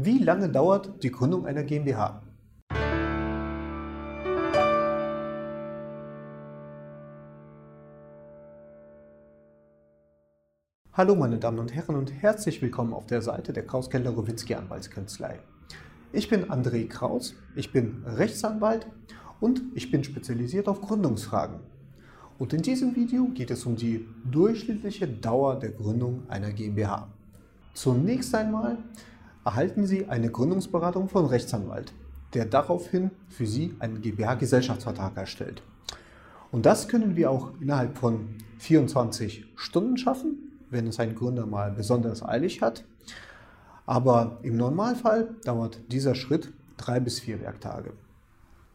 Wie lange dauert die Gründung einer GmbH? Hallo meine Damen und Herren und herzlich willkommen auf der Seite der Kraus-Keller Rowinski Anwaltskanzlei. Ich bin André Kraus, ich bin Rechtsanwalt und ich bin spezialisiert auf Gründungsfragen. Und in diesem Video geht es um die durchschnittliche Dauer der Gründung einer GmbH. Zunächst einmal erhalten Sie eine Gründungsberatung von Rechtsanwalt, der daraufhin für Sie einen GmbH-Gesellschaftsvertrag erstellt. Und das können wir auch innerhalb von 24 Stunden schaffen, wenn es ein Gründer mal besonders eilig hat. Aber im Normalfall dauert dieser Schritt drei bis vier Werktage.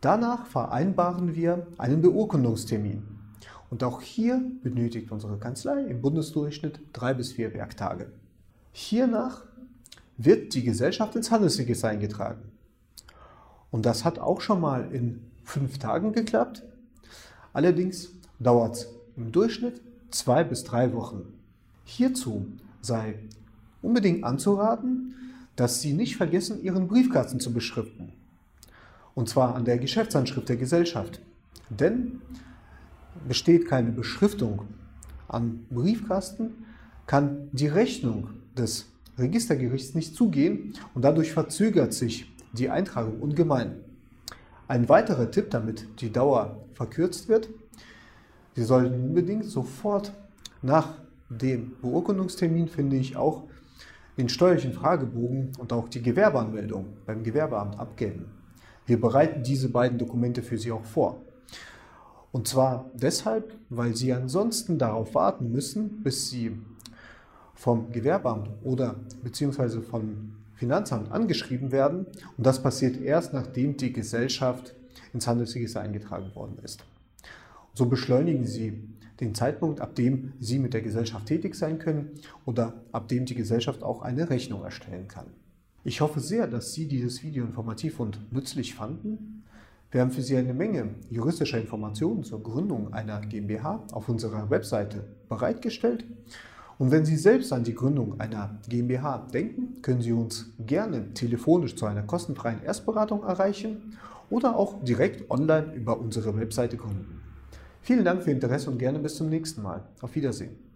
Danach vereinbaren wir einen Beurkundungstermin. Und auch hier benötigt unsere Kanzlei im Bundesdurchschnitt drei bis vier Werktage. Hiernach wird die Gesellschaft ins Handelsregister eingetragen. Und das hat auch schon mal in fünf Tagen geklappt. Allerdings dauert es im Durchschnitt zwei bis drei Wochen. Hierzu sei unbedingt anzuraten, dass Sie nicht vergessen, Ihren Briefkasten zu beschriften. Und zwar an der Geschäftsanschrift der Gesellschaft. Denn besteht keine Beschriftung an Briefkasten, kann die Rechnung des Registergerichts nicht zugehen und dadurch verzögert sich die Eintragung ungemein. Ein weiterer Tipp, damit die Dauer verkürzt wird, Sie sollten unbedingt sofort nach dem Beurkundungstermin, finde ich, auch den steuerlichen Fragebogen und auch die Gewerbeanmeldung beim Gewerbeamt abgeben. Wir bereiten diese beiden Dokumente für Sie auch vor. Und zwar deshalb, weil Sie ansonsten darauf warten müssen, bis Sie vom Gewerbeamt oder beziehungsweise vom Finanzamt angeschrieben werden. Und das passiert erst, nachdem die Gesellschaft ins Handelsregister eingetragen worden ist. So beschleunigen Sie den Zeitpunkt, ab dem Sie mit der Gesellschaft tätig sein können oder ab dem die Gesellschaft auch eine Rechnung erstellen kann. Ich hoffe sehr, dass Sie dieses Video informativ und nützlich fanden. Wir haben für Sie eine Menge juristischer Informationen zur Gründung einer GmbH auf unserer Webseite bereitgestellt. Und wenn Sie selbst an die Gründung einer GmbH denken, können Sie uns gerne telefonisch zu einer kostenfreien Erstberatung erreichen oder auch direkt online über unsere Webseite gründen. Vielen Dank für Ihr Interesse und gerne bis zum nächsten Mal. Auf Wiedersehen.